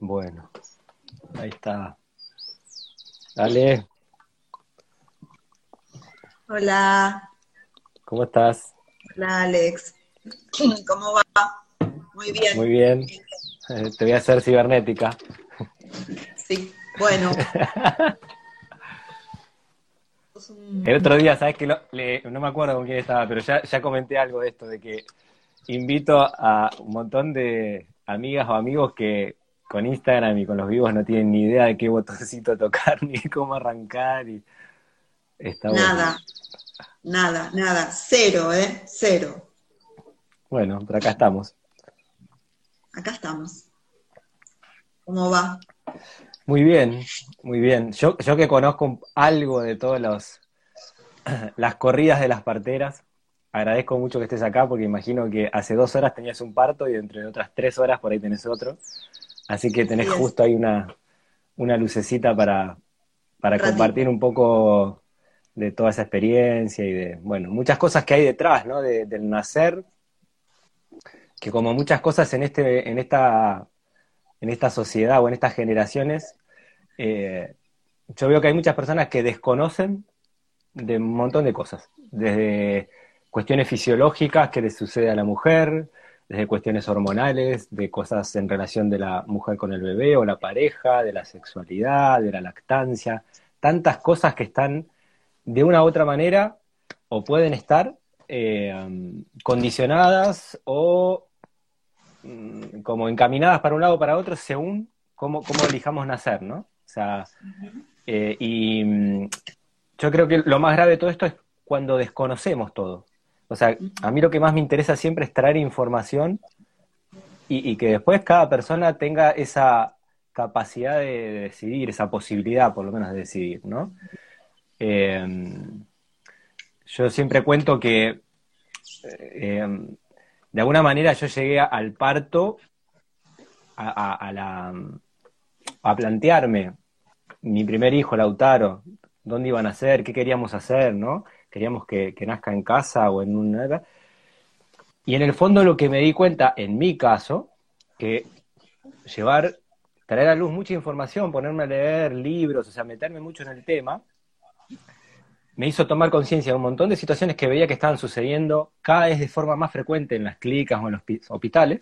Bueno, ahí está. Dale. Hola. ¿Cómo estás? Hola, Alex. ¿Cómo va? Muy bien. Muy bien. Eh, te voy a hacer cibernética. Sí, bueno. El otro día, ¿sabes que No me acuerdo con quién estaba, pero ya, ya comenté algo de esto, de que invito a un montón de amigas o amigos que con Instagram y con los vivos no tienen ni idea de qué botoncito tocar ni cómo arrancar y está nada, nada, nada, cero, ¿eh? Cero. Bueno, pero acá estamos. Acá estamos. ¿Cómo va? Muy bien, muy bien. Yo, yo que conozco algo de todas las corridas de las parteras, agradezco mucho que estés acá porque imagino que hace dos horas tenías un parto y dentro de otras tres horas por ahí tenés otro. Así que tenés justo ahí una, lucecita para, para compartir un poco de toda esa experiencia y de, bueno, muchas cosas que hay detrás, ¿no? del nacer, que como muchas cosas en, este, en, esta, en esta sociedad o en estas generaciones, eh, yo veo que hay muchas personas que desconocen de un montón de cosas, desde cuestiones fisiológicas que le sucede a la mujer, desde cuestiones hormonales, de cosas en relación de la mujer con el bebé o la pareja, de la sexualidad, de la lactancia, tantas cosas que están de una u otra manera o pueden estar eh, condicionadas o mm, como encaminadas para un lado o para otro según cómo, cómo elijamos nacer, ¿no? O sea, eh, y mm, yo creo que lo más grave de todo esto es cuando desconocemos todo. O sea, a mí lo que más me interesa siempre es traer información y, que después cada persona tenga esa capacidad de, decidir, esa posibilidad por lo menos de decidir, ¿no? Em, yo siempre cuento que em, de alguna manera yo llegué al parto a, la, a plantearme mi primer hijo, Lautaro, dónde iban a ser, qué queríamos hacer, ¿no? Queríamos que, nazca en casa o en una... Y en el fondo lo que me di cuenta, en mi caso, que llevar, traer a luz mucha información, ponerme a leer libros, o sea, meterme mucho en el tema, me hizo tomar conciencia de un montón de situaciones que veía que estaban sucediendo cada vez de forma más frecuente en las clínicas o en los hospitales.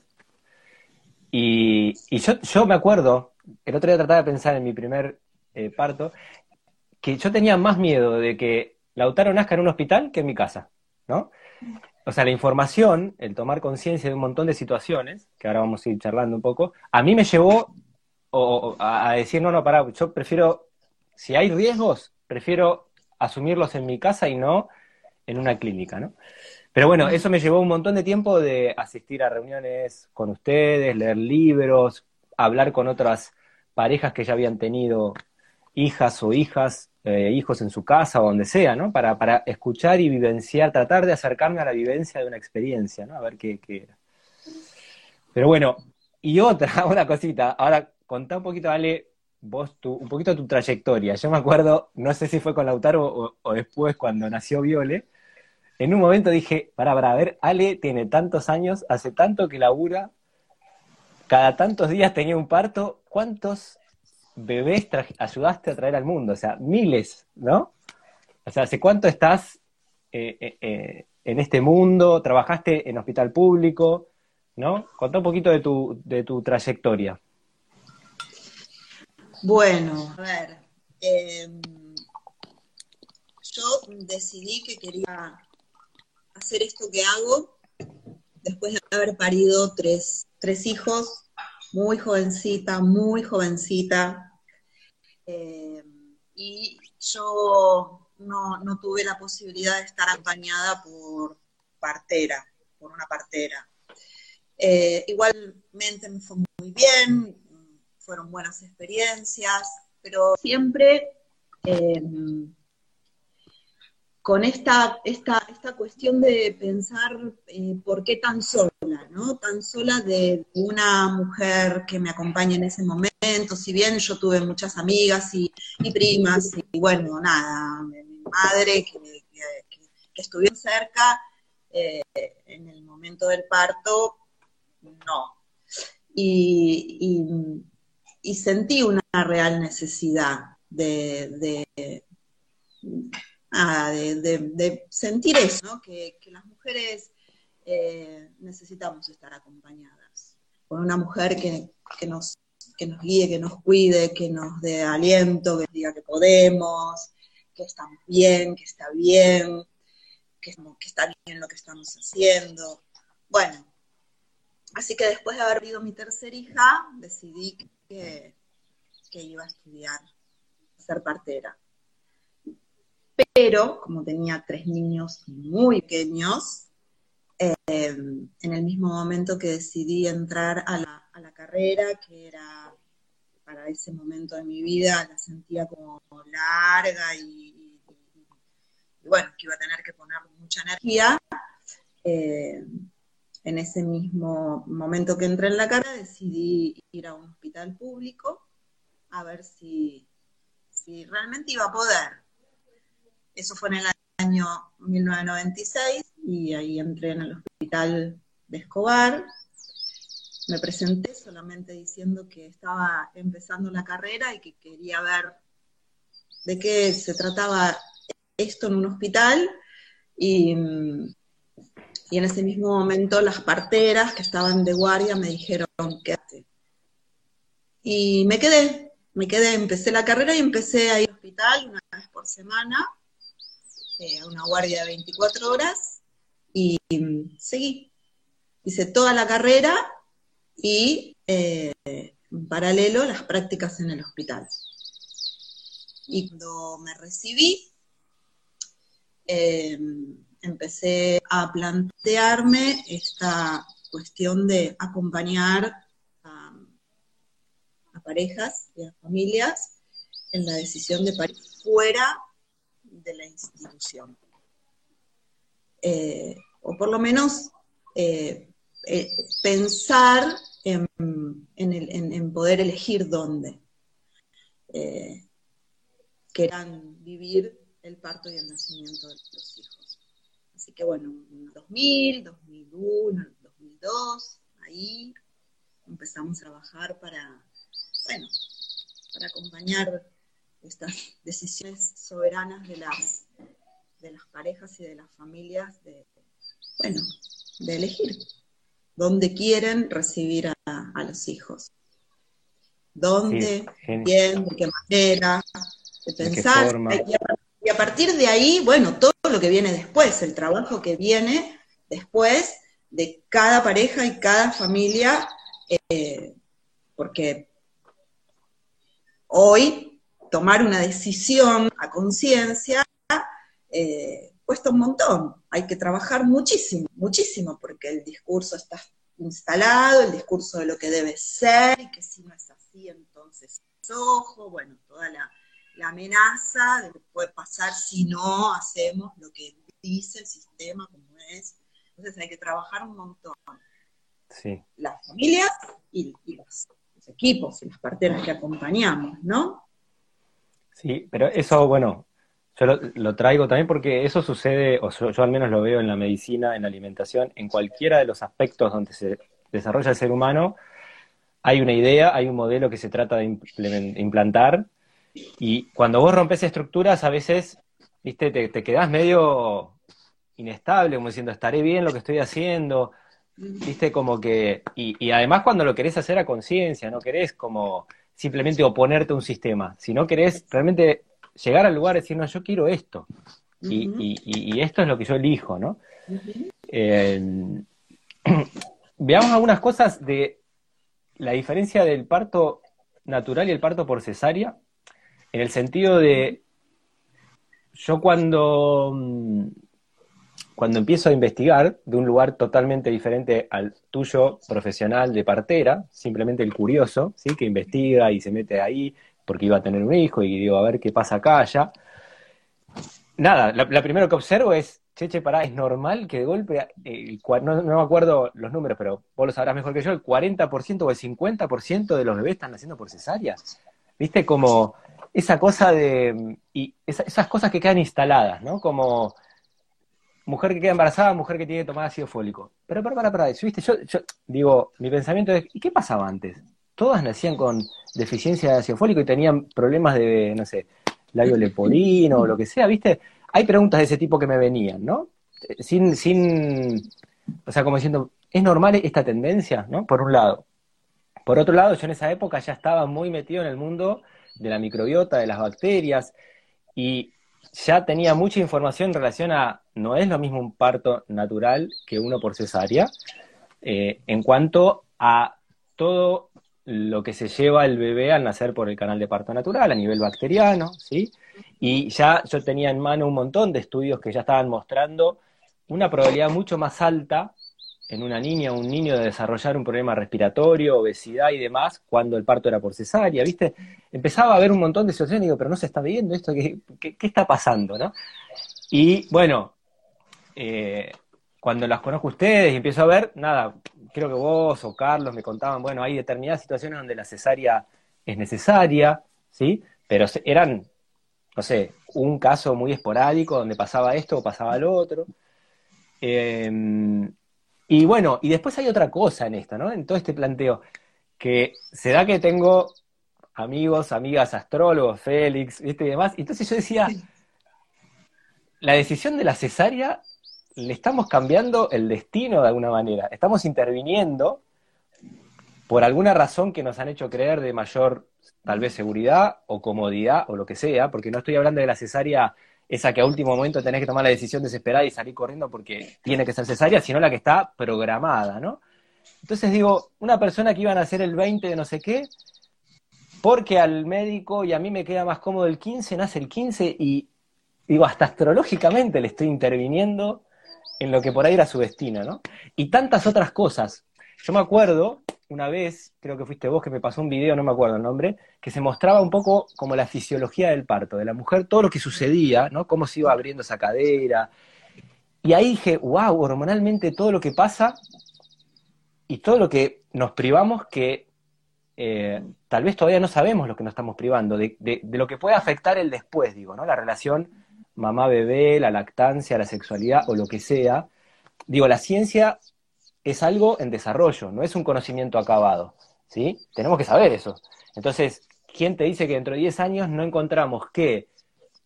Y, yo, yo, me acuerdo, el otro día trataba de pensar en mi primer eh, parto, que yo tenía más miedo de que Lautaro nazca en un hospital que en mi casa, ¿no? O sea, la información, el tomar conciencia de un montón de situaciones, que ahora vamos a ir charlando un poco, a mí me llevó a decir, no, no, pará, yo prefiero, si hay riesgos, prefiero asumirlos en mi casa y no en una clínica, ¿no? Pero bueno, eso me llevó un montón de tiempo de asistir a reuniones con ustedes, leer libros, hablar con otras parejas que ya habían tenido hijas o hijas eh, hijos en su casa o donde sea, ¿no? Para, para escuchar y vivenciar, tratar de acercarme a la vivencia de una experiencia, ¿no? A ver qué, era. Pero bueno, y otra, una cosita, ahora contá un poquito, Ale, vos tu, un poquito tu trayectoria. Yo me acuerdo, no sé si fue con Lautaro o, después cuando nació Viole, en un momento dije, para, para, a ver, Ale tiene tantos años, hace tanto que labura, cada tantos días tenía un parto, ¿cuántos bebés ayudaste a traer al mundo, o sea, miles, ¿no? O sea, ¿hace cuánto estás eh, eh, eh, en este mundo? ¿Trabajaste en hospital público? ¿No? Contá un poquito de tu, de tu trayectoria. Bueno, a ver, em, yo decidí que quería hacer esto que hago después de haber parido tres, tres hijos muy jovencita, muy jovencita. Eh, y yo no, tuve la posibilidad de estar acompañada por partera, por una partera. Eh, igualmente me fue muy bien, fueron buenas experiencias, pero siempre eh, con esta, esta, esta cuestión de pensar eh, por qué tan sola, ¿no? Tan sola de una mujer que me acompaña en ese momento, si bien yo tuve muchas amigas y, primas, y bueno, nada, mi madre que, que, estuvieron cerca eh, en el momento del parto, no. Y sentí una real necesidad de, ah, sentir eso, que, las mujeres eh, necesitamos estar acompañadas con una mujer que, nos, que nos guíe, que nos cuide, que nos dé aliento, que diga que podemos, que estamos bien, que está bien, que, que está bien lo que estamos haciendo. Bueno, así que después de haber vivido mi tercera hija, decidí que, iba a estudiar, a ser partera. Pero, como tenía tres niños muy pequeños, eh, en el mismo momento que decidí entrar a la, carrera, que era para ese momento de mi vida, la sentía como larga y, bueno, que iba a tener que poner mucha energía. Eh, en ese mismo momento que entré en la carrera, decidí ir a un hospital público a ver si, si realmente iba a poder. Eso fue en el año 1996 y ahí entré en el hospital de Escobar. Me presenté solamente diciendo que estaba empezando la carrera y que quería ver de qué se trataba esto en un hospital y y en ese mismo momento las parteras que estaban de guardia me dijeron, quédate. Y me quedé, me quedé, empecé la carrera y empecé a ir al hospital una vez por semana, eh, a una guardia de 24 horas, y seguí. Hice toda la carrera y eh, en paralelo las prácticas en el hospital. Y cuando me recibí, eh, empecé a plantearme esta cuestión de acompañar a, parejas y a familias en la decisión de parir fuera de la institución. Eh, o por lo menos eh, eh, pensar en, poder elegir dónde quieran vivir el parto y el nacimiento de los hijos. Así que bueno, 2000, 2001, 2002, ahí empezamos a trabajar para, bueno, para acompañar estas decisiones soberanas de las, de las parejas y de las familias de, bueno, de elegir dónde quieren recibir a, los hijos. ¿Dónde? ¿Quién? ¿De qué manera? De pensar. y a partir de ahí, bueno, todo lo que viene después, el trabajo que viene después de cada pareja y cada familia, eh, porque hoy tomar una decisión a conciencia eh, cuesta un montón, hay que trabajar muchísimo, muchísimo, porque el discurso está instalado, el discurso de lo que debe ser, y que si no es así, entonces ojo, bueno, toda la, la amenaza de lo que puede pasar si no hacemos lo que dice el sistema como es. Entonces hay que trabajar un montón. Sí. Las familias y, los, equipos y las parteras que acompañamos, ¿no? Sí, pero eso, bueno, yo lo, traigo también porque eso sucede, o yo, al menos lo veo en la medicina, en la alimentación, en cualquiera de los aspectos donde se desarrolla el ser humano, hay una idea, hay un modelo que se trata de implantar y cuando vos rompes estructuras, a veces, viste, te, te quedás medio inestable, como diciendo, estaré bien lo que estoy haciendo, viste, como que, y, además cuando lo querés hacer a conciencia, no querés como simplemente oponerte a un sistema, sino querés realmente llegar al lugar y decir, no, yo quiero esto, y, esto es lo que yo elijo, ¿no? Eh, veamos algunas cosas de la diferencia del parto natural y el parto por cesárea, en el sentido de, yo cuando, mm, cuando empiezo a investigar de un lugar totalmente diferente al tuyo profesional de partera, simplemente el curioso, ¿sí? que investiga y se mete ahí porque iba a tener un hijo y digo, a ver qué pasa acá, allá. Nada, la, primero que observo es, cheche, pará, es normal que de golpe, el, no, no, me acuerdo los números, pero vos lo sabrás mejor que yo, el 40% o el 50% de los bebés están naciendo por cesárea. ¿Viste? Como esa cosa de. y esas cosas que quedan instaladas, ¿no? Como mujer que queda embarazada, mujer que tiene que tomar ácido fólico. Pero para, para, para, ¿viste? Yo, digo, mi pensamiento es, ¿y qué pasaba antes? todas nacían con deficiencia de ácido fólico y tenían problemas de, no sé, labio leporino o lo que sea, ¿viste? Hay preguntas de ese tipo que me venían, ¿no? Sin, sin, o sea, como diciendo, ¿es normal esta tendencia, ¿no? Por un lado. Por otro lado, yo en esa época ya estaba muy metido en el mundo de la microbiota, de las bacterias, y ya tenía mucha información en relación a, no es lo mismo un parto natural que uno por cesárea, eh, en cuanto a todo lo que se lleva el bebé al nacer por el canal de parto natural a nivel bacteriano, ¿sí? Y ya yo tenía en mano un montón de estudios que ya estaban mostrando una probabilidad mucho más alta en una niña o un niño de desarrollar un problema respiratorio, obesidad y demás, cuando el parto era por cesárea, ¿viste? Empezaba a haber un montón de situaciones, digo, pero no se está viendo esto, ¿qué, qué, está pasando, no? Y bueno, eh, cuando las conozco ustedes y empiezo a ver, nada, creo que vos o Carlos me contaban, bueno, hay determinadas situaciones donde la cesárea es necesaria, ¿sí? Pero eran, no sé, un caso muy esporádico donde pasaba esto o pasaba lo otro. Eh, y bueno, y después hay otra cosa en esto, ¿no? En todo este planteo, que se da que tengo amigos, amigas, astrólogos, Félix, ¿viste? Y demás. Entonces yo decía, la decisión de la cesárea le estamos cambiando el destino de alguna manera. Estamos interviniendo por alguna razón que nos han hecho creer de mayor, tal vez, seguridad o comodidad o lo que sea, porque no estoy hablando de la cesárea esa que a último momento tenés que tomar la decisión desesperada y salir corriendo porque tiene que ser cesárea, sino la que está programada, ¿no? Entonces digo, una persona que iba a nacer el 20 de no sé qué, porque al médico y a mí me queda más cómodo el 15, nace el 15 y digo, hasta astrológicamente le estoy interviniendo en lo que por ahí era su destino, ¿no? Y tantas otras cosas. Yo me acuerdo una vez, creo que fuiste vos que me pasó un video, no me acuerdo el nombre, que se mostraba un poco como la fisiología del parto, de la mujer, todo lo que sucedía, ¿no? Cómo se iba abriendo esa cadera. Y ahí dije, wow, hormonalmente todo lo que pasa y todo lo que nos privamos que eh, tal vez todavía no sabemos lo que nos estamos privando, de, de, lo que puede afectar el después, digo, ¿no? La relación mamá-bebé, la lactancia, la sexualidad o lo que sea. Digo, la ciencia es algo en desarrollo, no es un conocimiento acabado, ¿sí? Tenemos que saber eso. Entonces, ¿quién te dice que dentro de 10 años no encontramos que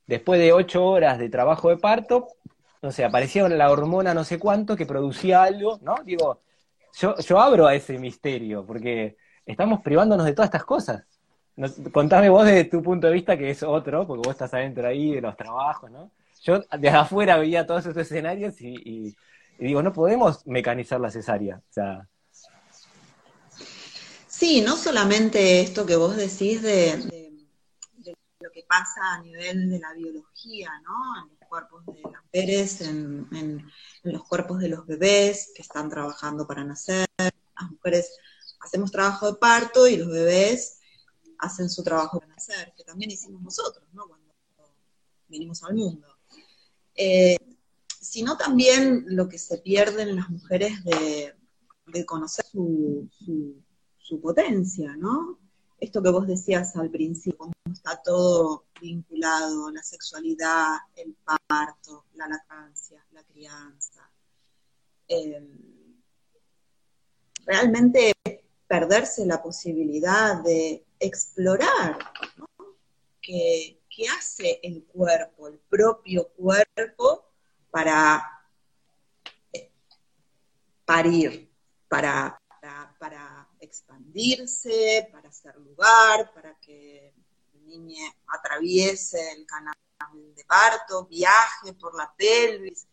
después de 8 horas de trabajo de parto, no sé, aparecía la hormona no sé cuánto que producía algo, ¿no? Digo, yo, yo abro a ese misterio, porque estamos privándonos de todas estas cosas. contame vos desde tu punto de vista, que es otro, porque vos estás adentro ahí de los trabajos, ¿no? Yo desde afuera veía todos esos escenarios y y digo, no podemos mecanizar la cesárea. Sí, no solamente esto que vos decís de, lo que pasa a nivel de la biología, ¿no? En los cuerpos de las mujeres, en, los cuerpos de los bebés que están trabajando para nacer. Las mujeres hacemos trabajo de parto y los bebés hacen su trabajo para nacer, que también hicimos nosotros, ¿no? Cuando venimos al mundo. Eh, sino también lo que se pierden las mujeres de, conocer su, potencia, ¿no? Esto que vos decías al principio, cómo está todo vinculado, la sexualidad, el parto, la lactancia, la crianza. Em, realmente perderse la posibilidad de explorar. ¿Qué, qué hace el cuerpo, el propio cuerpo, para eh, parir, para, para, expandirse, para hacer lugar, para que el niño atraviese el canal de parto, viaje por la pelvis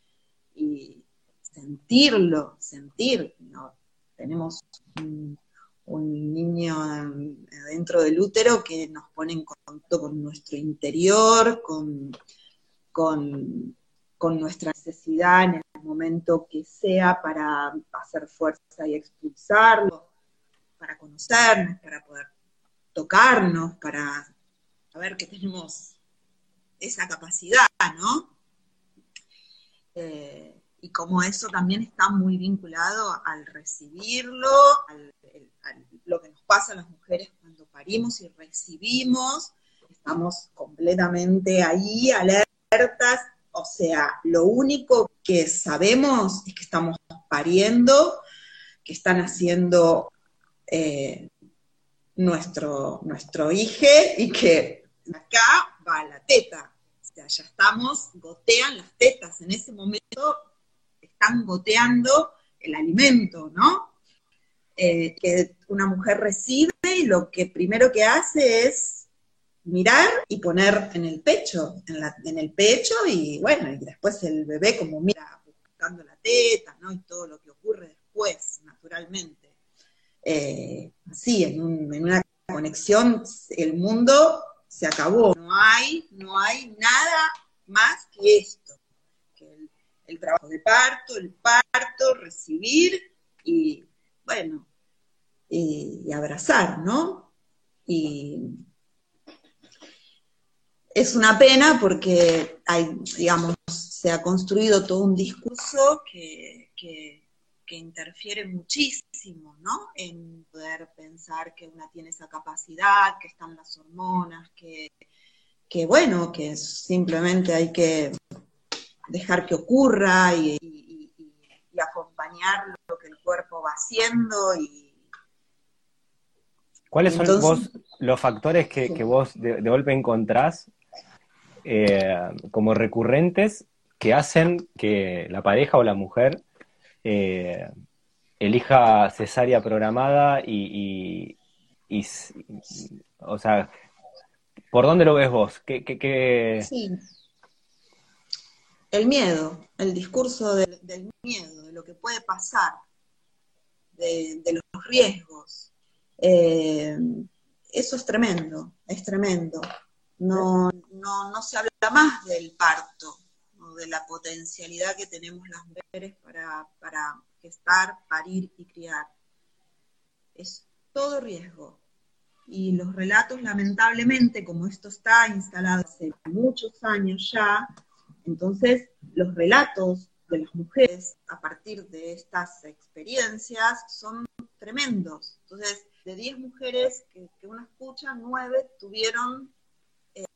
y sentirlo, sentir. Tenemos un, niño dentro del útero que nos pone en contacto con nuestro interior, con, con con nuestra necesidad en el momento que sea para hacer fuerza y expulsarlo, para conocernos, para poder tocarnos, para saber que tenemos esa capacidad, ¿no? Eh, y como eso también está muy vinculado al recibirlo, al, lo que nos pasa a las mujeres cuando parimos y recibimos, estamos completamente ahí, alertas, o sea, lo único que sabemos es que estamos pariendo, que están haciendo eh, nuestro, nuestro hijo y que acá va la teta. O sea, ya estamos, gotean las tetas. En ese momento están goteando el alimento, ¿no? Eh, que una mujer recibe y lo que primero que hace es mirar y poner en el pecho, en, el pecho y bueno, y después el bebé como mira buscando la teta, ¿no? Y todo lo que ocurre después, naturalmente. Eh, así, en, una conexión, el mundo se acabó. No hay, no hay nada más que esto, que el trabajo de parto, el parto, recibir y bueno, y, abrazar, ¿no? Y es una pena porque hay, digamos, se ha construido todo un discurso que, que, interfiere muchísimo, ¿no? En poder pensar que una tiene esa capacidad, que están las hormonas, que, que bueno, que simplemente hay que dejar que ocurra y, y acompañar lo que el cuerpo va haciendo y ¿Cuáles son vos los factores que, vos de, golpe encontrás eh, como recurrentes que hacen que la pareja o la mujer eh, elija cesárea programada y, o sea, ¿por dónde lo ves vos? ¿Qué, Sí. El miedo, el discurso del, miedo, de lo que puede pasar, de los riesgos. Eh, eso es tremendo, es tremendo. No, no, no se habla más del parto, o de la potencialidad que tenemos las mujeres para, para gestar, parir y criar. Es todo riesgo. Y los relatos, lamentablemente, como esto está instalado hace muchos años ya, entonces los relatos de las mujeres a partir de estas experiencias son tremendos. Entonces, de 10 mujeres que, uno escucha, 9 tuvieron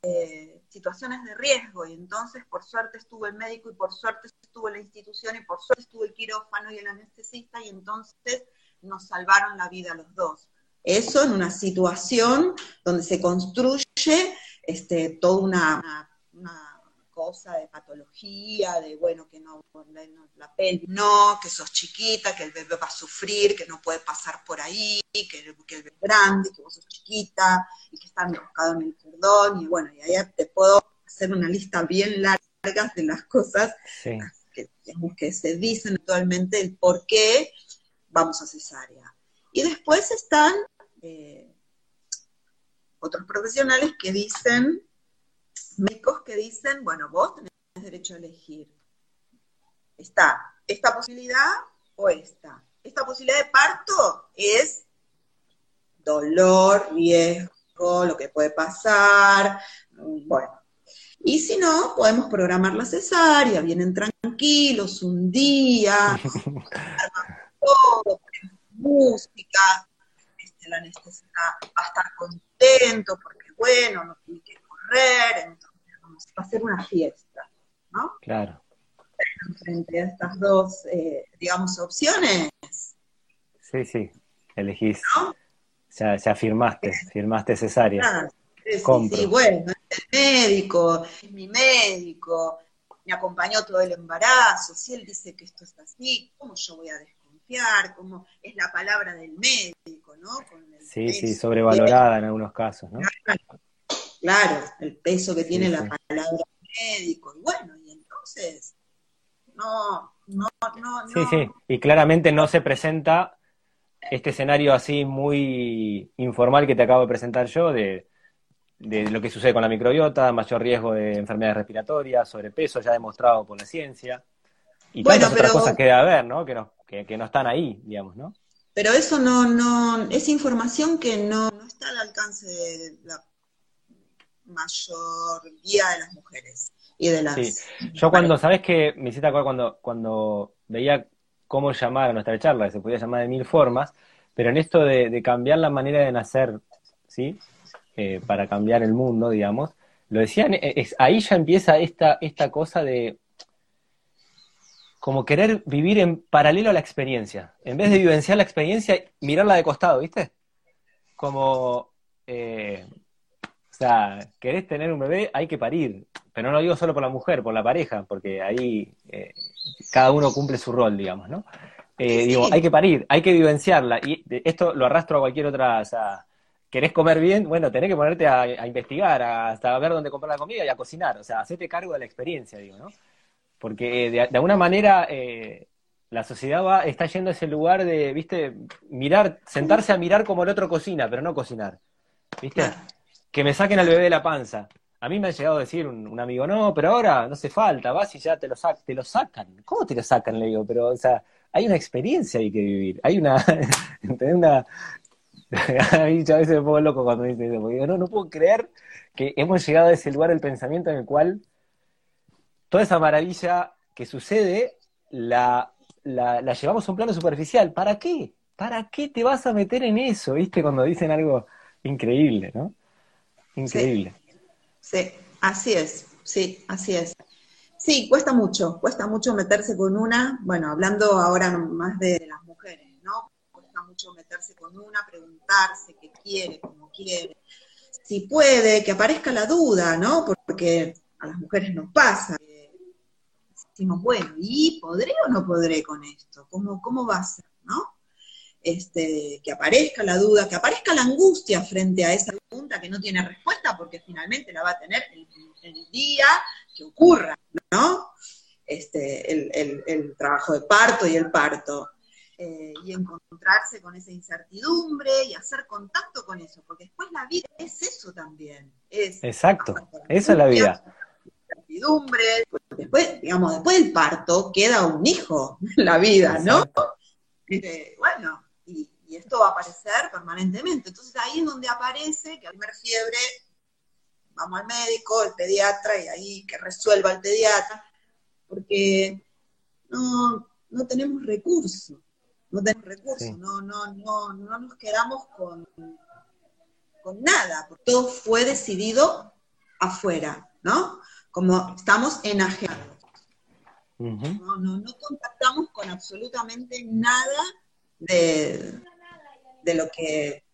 eh, situaciones de riesgo y entonces por suerte estuvo el médico y por suerte estuvo la institución y por suerte estuvo el quirófano y el anestesista y entonces nos salvaron la vida los dos. Eso en una situación donde se construye este, toda una cosa de patología, de bueno, que no, la pelvis no, que sos chiquita, que el bebé va a sufrir, que no puede pasar por ahí, que el, bebé es grande, que vos sos chiquita, y que está enroscado en el cordón, y bueno, y ahí te puedo hacer una lista bien larga de las cosas que, que se dicen actualmente, el por qué vamos a cesárea. Y después están eh, otros profesionales que dicen médicos que dicen, bueno, vos tenés derecho a elegir. Está esta posibilidad o esta. Esta posibilidad de parto es dolor, riesgo, lo que puede pasar, bueno. Y si no, podemos programar la cesárea, vienen tranquilos un día, todo, música, este, la anestesista va a estar contento porque bueno, no tiene que entonces va a ser una fiesta, ¿no? Claro. Frente a estas dos, eh, digamos, opciones. Sí, sí, elegís. ¿No? Ya, ya firmaste, firmaste cesárea. Claro. Sí, bueno, es el médico, es mi médico, me acompañó todo el embarazo, si él dice que esto es así, ¿cómo yo voy a desconfiar? ¿Cómo es la palabra del médico, no? sí, sí, sobrevalorada en algunos casos, ¿no? claro, el peso que tiene la palabra médico. Y bueno, y entonces, no, no, no, Sí, sí, y claramente no se presenta este escenario así muy informal que te acabo de presentar yo de, lo que sucede con la microbiota, mayor riesgo de enfermedades respiratorias, sobrepeso, ya demostrado por la ciencia. Y tantas otras cosas que debe haber, ¿no? Que, no, que, no están ahí, digamos, ¿no? Pero eso no, no, es información que no, no está al alcance de la mayor guía de las mujeres y de las... Sí. Yo cuando, ¿sabes que Me hiciste cuando, cuando veía cómo llamar a nuestra charla, que se podía llamar de mil formas, pero en esto de, cambiar la manera de nacer, ¿sí? Eh, para cambiar el mundo, digamos, lo decían, eh, es, ahí ya empieza esta, esta cosa de como querer vivir en paralelo a la experiencia. En vez de vivenciar la experiencia, mirarla de costado, ¿viste? como, eh, sea, querés tener un bebé, hay que parir, pero no lo digo solo por la mujer, por la pareja, porque ahí eh, cada uno cumple su rol, digamos, ¿no? Eh, digo, hay que parir, hay que vivenciarla, y esto lo arrastro a cualquier otra, o sea, querés comer bien, bueno, tenés que ponerte a, investigar, hasta ver dónde comprar la comida y a cocinar, o sea, hacete cargo de la experiencia, digo, ¿no? Porque de, de alguna manera la sociedad va, está yendo a ese lugar de, viste, mirar, sentarse a mirar como el otro cocina, pero no cocinar. ¿Viste? Que me saquen al bebé de la panza. A mí me ha llegado a decir un, amigo, no, pero ahora no hace falta, vas y ya te lo, te lo sacan. ¿Cómo te lo sacan? Le digo, pero, o sea, hay una experiencia ahí que vivir. Hay una, una... a a veces me pongo loco cuando dice eso, porque digo, no, no puedo creer que hemos llegado a ese lugar del pensamiento en el cual toda esa maravilla que sucede la la, llevamos a un plano superficial. ¿Para qué? ¿Para qué te vas a meter en eso? ¿Viste? Cuando dicen algo increíble, ¿no? Increíble. Sí, así es, sí, así es. Sí, cuesta mucho, cuesta mucho meterse con una, bueno, hablando ahora más de las mujeres, ¿no? Cuesta mucho meterse con una, preguntarse qué quiere, cómo quiere. Si puede, que aparezca la duda, ¿no? Porque a las mujeres nos pasa, decimos, bueno, ¿y podré o no podré con esto? ¿Cómo, cómo va a ser? ¿No? Este, que aparezca la duda, que aparezca la angustia frente a esa pregunta que no tiene respuesta, porque finalmente la va a tener el, el día que ocurra, ¿no? Este, el, el, trabajo de parto y el parto. Eh, y encontrarse con esa incertidumbre y hacer contacto con eso, porque después la vida es eso también. Es Exacto, esa es la vida incertidumbre. Después, digamos, después del parto queda un hijo en la vida, ¿no? Este, bueno, y, esto va a aparecer permanentemente. Entonces ahí es donde aparece que al primer fiebre vamos al médico, el pediatra, y ahí que resuelva el pediatra, porque no, no tenemos recursos, no tenemos recursos, no, no, no, no nos quedamos con, con nada, porque todo fue decidido afuera, ¿no? como estamos enajenados. no, no, contactamos con absolutamente nada de, de, lo que,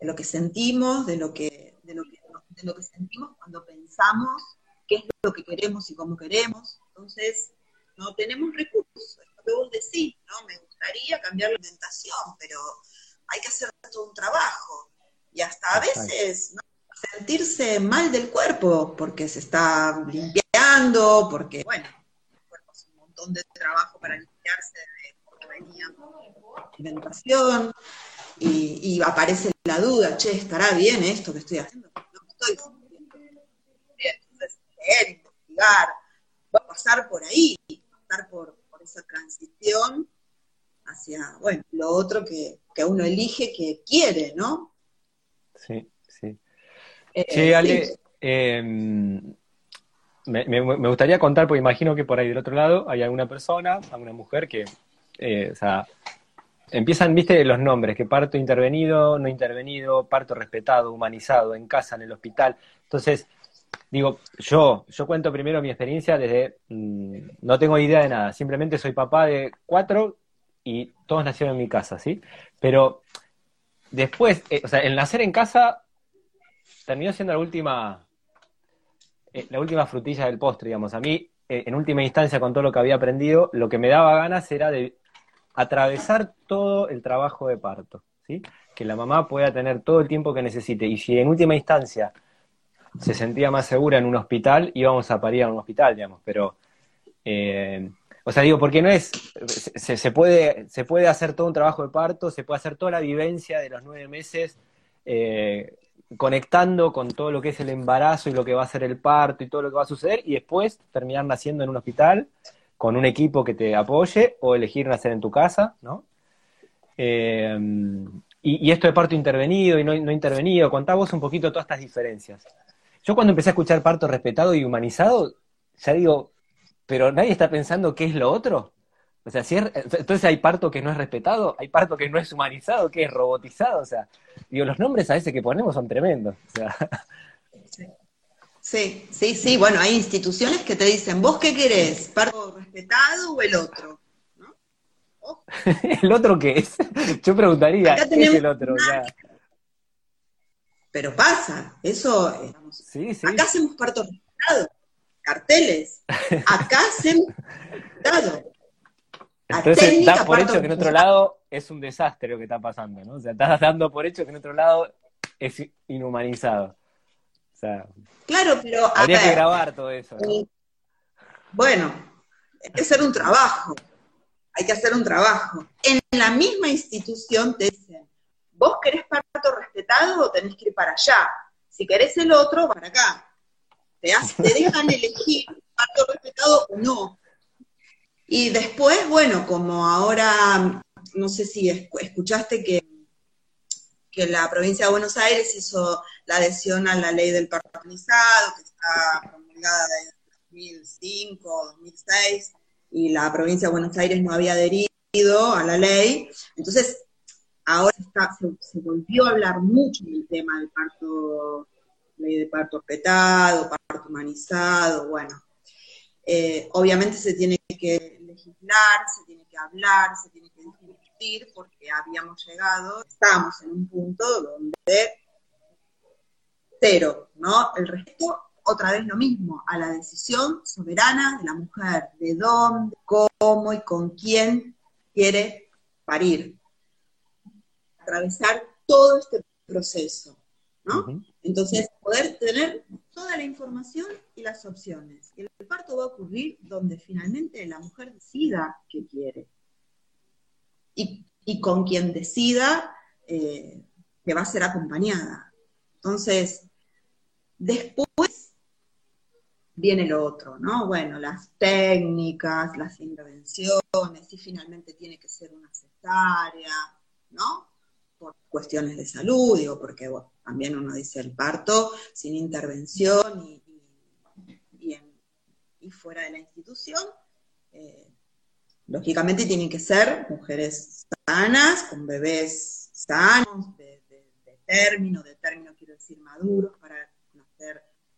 de lo que sentimos, de lo que, de, lo que, de lo que sentimos cuando pensamos qué es lo que queremos y cómo queremos. Entonces, no tenemos recursos. Es lo que vos decís, ¿no? Me gustaría cambiar la alimentación, pero hay que hacer todo un trabajo. Y hasta a veces, ¿no? sentirse mal del cuerpo, porque se está limpiando, porque, bueno, el cuerpo hace un montón de trabajo para limpiarse de cómo venía alimentación, y, aparece la duda, che, ¿estará bien esto que estoy haciendo? No estoy bien. Entonces, leer, investigar, va a pasar por ahí, pasar por, por esa transición hacia, bueno, lo otro que, que uno elige que quiere, ¿no? Sí. Eh, sí, Ale, em, me, gustaría contar, porque imagino que por ahí del otro lado hay alguna persona, alguna mujer que, eh, o sea, empiezan, viste, los nombres, que parto intervenido, no intervenido, parto respetado, humanizado, en casa, en el hospital. Entonces, digo, yo, yo cuento primero mi experiencia desde, mm, no tengo idea de nada, simplemente soy papá de cuatro y todos nacieron en mi casa, ¿sí? Pero después, eh, o sea, el nacer en casa terminó siendo la última, eh, la última frutilla del postre, digamos. A mí, eh, en última instancia, con todo lo que había aprendido, lo que me daba ganas era de atravesar todo el trabajo de parto, ¿sí? Que la mamá pueda tener todo el tiempo que necesite. Y si en última instancia se sentía más segura en un hospital, íbamos a parir en un hospital, digamos. Pero, eh, o sea, digo, porque no es, se, se, puede, se puede hacer todo un trabajo de parto, se puede hacer toda la vivencia de los nueve meses eh, conectando con todo lo que es el embarazo y lo que va a ser el parto y todo lo que va a suceder, y después terminar naciendo en un hospital con un equipo que te apoye o elegir nacer en tu casa, ¿no? Eh, y, esto de parto intervenido y no, intervenido, contá vos un poquito todas estas diferencias. Yo cuando empecé a escuchar parto respetado y humanizado, ya digo, pero nadie está pensando qué es lo otro. O sea, entonces hay parto que no es respetado, hay parto que no es humanizado, que es robotizado. O sea, digo, los nombres a veces que ponemos son tremendos. sí. sí, sí, Bueno, hay instituciones que te dicen, ¿vos qué querés? ¿Parto respetado o el otro? ¿El otro qué es? Yo preguntaría, ¿qué es el otro? pero pasa, eso, sí, sí. acá hacemos parto respetado, carteles, acá hacemos respetado. Entonces, das por hecho que en otro lado es un desastre lo que está pasando, ¿no? O sea, estás dando por hecho que en otro lado es inhumanizado. O sea, claro, pero habría que grabar todo eso. Eh, bueno, hay que hacer un trabajo. Hay que hacer un trabajo. En la misma institución te dicen, vos querés parto respetado o tenés que ir para allá. Si querés el otro, para acá. Te, te dejan elegir parto respetado o no. Y después, bueno, como ahora, no sé si escuchaste que, que la provincia de Buenos Aires hizo la adhesión a la ley del parto organizado, que está promulgada en 2005, 2006, y la provincia de Buenos Aires no había adherido a la ley. Entonces, ahora se, volvió a hablar mucho del tema del parto, ley de parto respetado, parto humanizado, bueno. Eh, obviamente se tiene que legislar, se tiene que hablar, se tiene que discutir, porque habíamos llegado, estamos en un punto donde cero, ¿no? El respeto, otra vez lo mismo, a la decisión soberana de la mujer, de dónde, cómo y con quién quiere parir. Atravesar todo este proceso, ¿no? Entonces, poder tener toda la información y las opciones. El parto va a ocurrir donde finalmente la mujer decida qué quiere. Y, con quien decida eh, que va a ser acompañada. Entonces, después viene lo otro, ¿no? Bueno, las técnicas, las intervenciones, si finalmente tiene que ser una cesárea, ¿no? Por cuestiones de salud, digo, porque también uno dice el parto sin intervención y, fuera de la institución, eh, lógicamente tienen que ser mujeres sanas, con bebés sanos, de, término, de término quiero decir maduros, para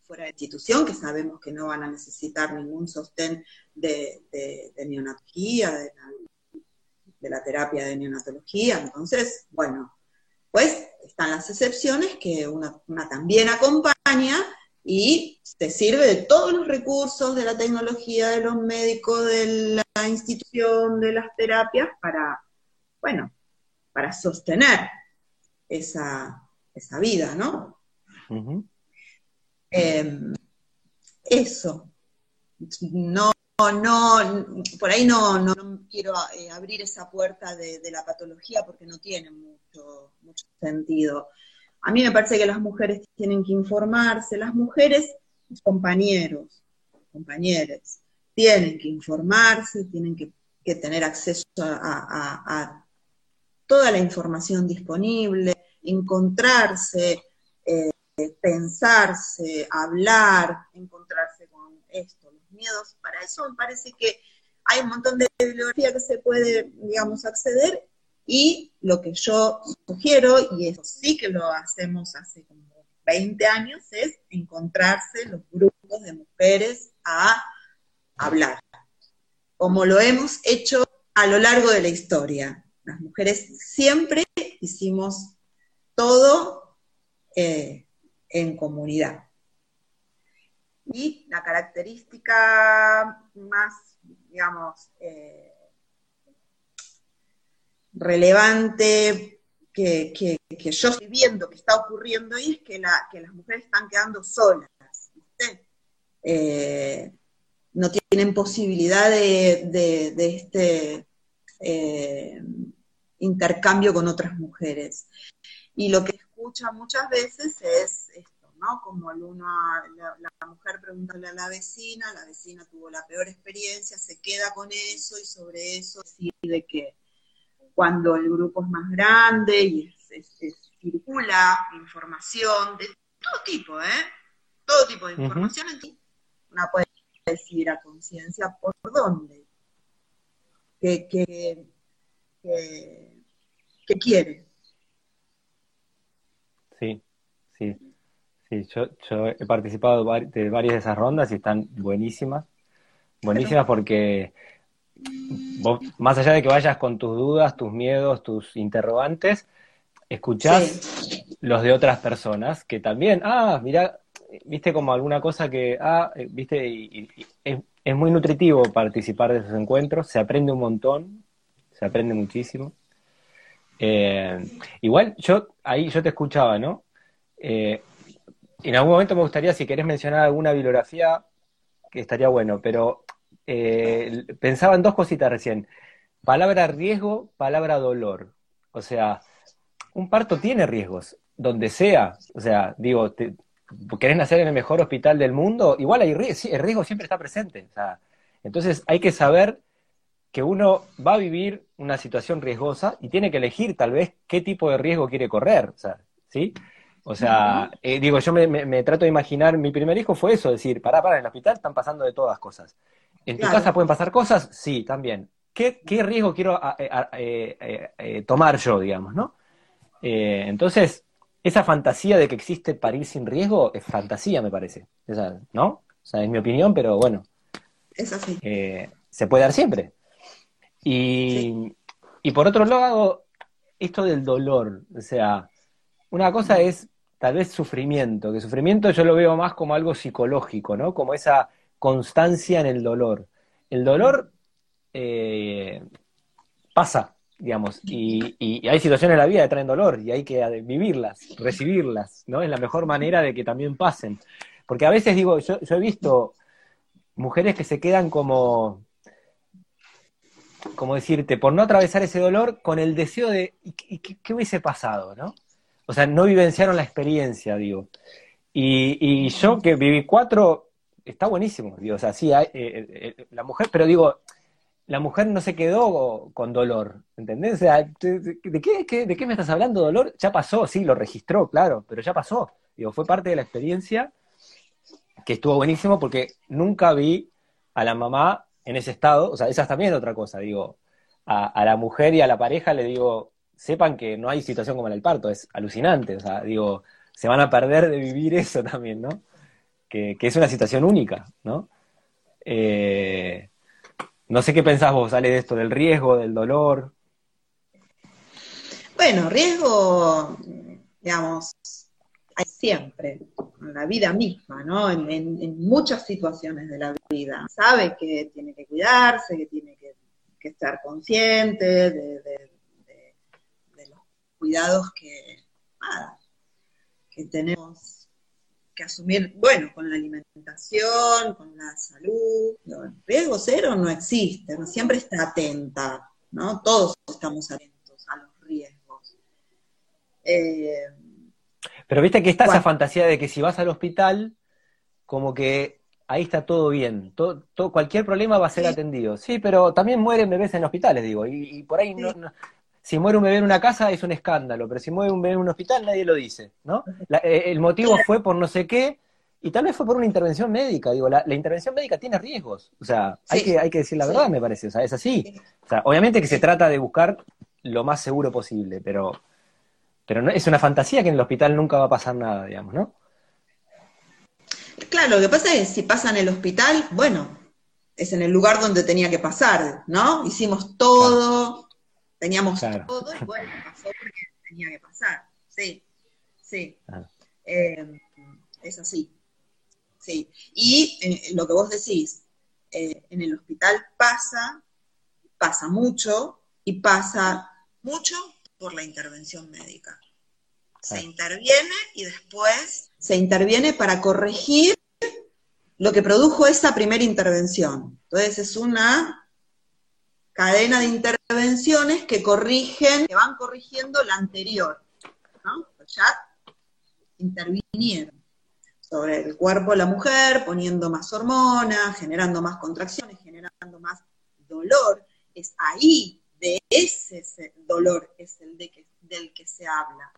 fuera de institución, que sabemos que no van a necesitar ningún sostén de, neonatología, de la, terapia de neonatología. Entonces, bueno, pues están las excepciones que una, también acompaña y te sirve de todos los recursos de la tecnología, de los médicos, de la institución, de las terapias para, bueno, para sostener esa, esa vida, ¿no? Em, eso. No, no, por ahí no, no, quiero eh, abrir esa puerta de, la patología porque no tiene mucho, mucho sentido. A mí me parece que las mujeres tienen que informarse, las mujeres, compañeros, compañeros, tienen que informarse, tienen que, tener acceso a, toda la información disponible, encontrarse, eh, pensarse, hablar, encontrarse con esto, los miedos. Para eso me parece que hay un montón de bibliografía que se puede, digamos, acceder y lo que yo sugiero, y eso sí que lo hacemos hace como 20 años, es encontrarse los grupos de mujeres a hablar, como lo hemos hecho a lo largo de la historia. Las mujeres siempre hicimos todo eh, en comunidad. Y la característica más, digamos, eh, relevante que, yo estoy viendo que está ocurriendo y es que, las mujeres están quedando solas, eh, no tienen posibilidad de, este eh, intercambio con otras mujeres. Y lo que escucha muchas veces es esto, ¿no? Como la, la, mujer preguntarle a la vecina, la vecina tuvo la peor experiencia, se queda con eso y sobre eso decide que cuando el grupo es más grande y circula información de todo tipo, ¿eh? Todo tipo de información, en ti, una puede decidir a conciencia por dónde, qué, qué, qué quiere. Sí, sí. Sí, yo, yo he participado de varias de esas rondas y están buenísimas. Buenísimas porque vos, más allá de que vayas con tus dudas, tus miedos, tus interrogantes, escuchás los de otras personas, que también, ah, mira, viste como alguna cosa que, ah, eh, viste, y, es, es, muy nutritivo participar de esos encuentros, se aprende un montón, se aprende muchísimo. Eh, igual, yo, ahí yo te escuchaba, ¿no? Eh, en algún momento me gustaría, si querés mencionar alguna bibliografía, que estaría bueno, pero pensaba en dos cositas recién. Palabra riesgo, palabra dolor. O sea, un parto tiene riesgos, donde sea. O sea, digo, te, querés nacer en el mejor hospital del mundo, igual hay riesgo, el riesgo siempre está presente. entonces hay que saber que uno va a vivir una situación riesgosa y tiene que elegir tal vez qué tipo de riesgo quiere correr, o sea, ¿sí? O sea, eh, digo, yo me, trato de imaginar, mi primer hijo fue eso, decir, pará, pará, en el hospital están pasando de todas cosas. ¿En tu casa pueden pasar cosas? Sí, también. ¿Qué, riesgo quiero eh, eh, tomar yo, digamos, no? entonces, esa fantasía de que existe parir sin riesgo es fantasía, me parece. ¿No? O sea, es mi opinión, pero bueno. Es así. Eh, se puede dar siempre. Y, y por otro lado, esto del dolor. O sea, una cosa es tal vez sufrimiento, que sufrimiento yo lo veo más como algo psicológico, ¿no? Como esa constancia en el dolor. El dolor eh, pasa, digamos, y, hay situaciones en la vida que traen dolor y hay que vivirlas, recibirlas, ¿no? Es la mejor manera de que también pasen. Porque a veces digo, yo, he visto mujeres que se quedan como, como decirte, por no atravesar ese dolor con el deseo de, qué, hubiese pasado, no? O sea, no vivenciaron la experiencia, digo. Y, yo que viví cuatro, está buenísimo, digo, o sea, sí, hay, eh, eh, la mujer, pero digo, la mujer no se quedó con dolor, ¿entendés? O sea, ¿de qué, ¿de qué me estás hablando, dolor? Ya pasó, sí, lo registró, claro, pero ya pasó. Digo, fue parte de la experiencia que estuvo buenísimo porque nunca vi a la mamá en ese estado, o sea, esa es también otra cosa, digo, a, la mujer y a la pareja le digo, sepan que no hay situación como en el parto, es alucinante, o sea, digo, se van a perder de vivir eso también, ¿no? Que, que es una situación única, ¿no? Eh, no sé qué pensás vos, sale de esto, del riesgo, del dolor. Bueno, riesgo, digamos, siempre, en la vida misma, ¿no? En, muchas situaciones de la vida. Sabe que tiene que cuidarse, que tiene que, estar consciente de, los cuidados que, que tenemos que asumir, bueno, con la alimentación, con la salud. riesgo cero no existe, siempre está atenta, ¿no? Todos estamos atentos a los riesgos. Eh, Pero viste que está esa fantasía de que si vas al hospital, como que ahí está todo bien, todo, cualquier problema va a ser atendido. Sí, pero también mueren bebés en hospitales, digo, y, por ahí no, si muere un bebé en una casa es un escándalo, pero si muere un bebé en un hospital nadie lo dice, ¿no? Eh, el motivo fue por no sé qué, y tal vez fue por una intervención médica, digo, la, intervención médica tiene riesgos, o sea, hay, que, hay que decir la verdad, me parece, o sea, es así. O sea, obviamente que se trata de buscar lo más seguro posible, pero, pero no, es una fantasía que en el hospital nunca va a pasar nada, digamos, ¿no? Claro, lo que pasa es, si pasa en el hospital, bueno, es en el lugar donde tenía que pasar, ¿no? Hicimos todo, Teníamos todo y bueno, pasó porque tenía que pasar. Sí, sí. Eh, es así. Sí. Y eh, lo que vos decís, eh, en el hospital pasa, pasa mucho y pasa mucho por la intervención médica. Se interviene y después se interviene para corregir lo que produjo esa primera intervención. Entonces es una cadena de intervenciones que corrigen, que van corrigiendo la anterior, ¿no? Ya intervinieron sobre el cuerpo de la mujer, poniendo más hormonas, generando más contracciones, generando más dolor. Es ahí, de ese dolor, es el de que, del que se habla.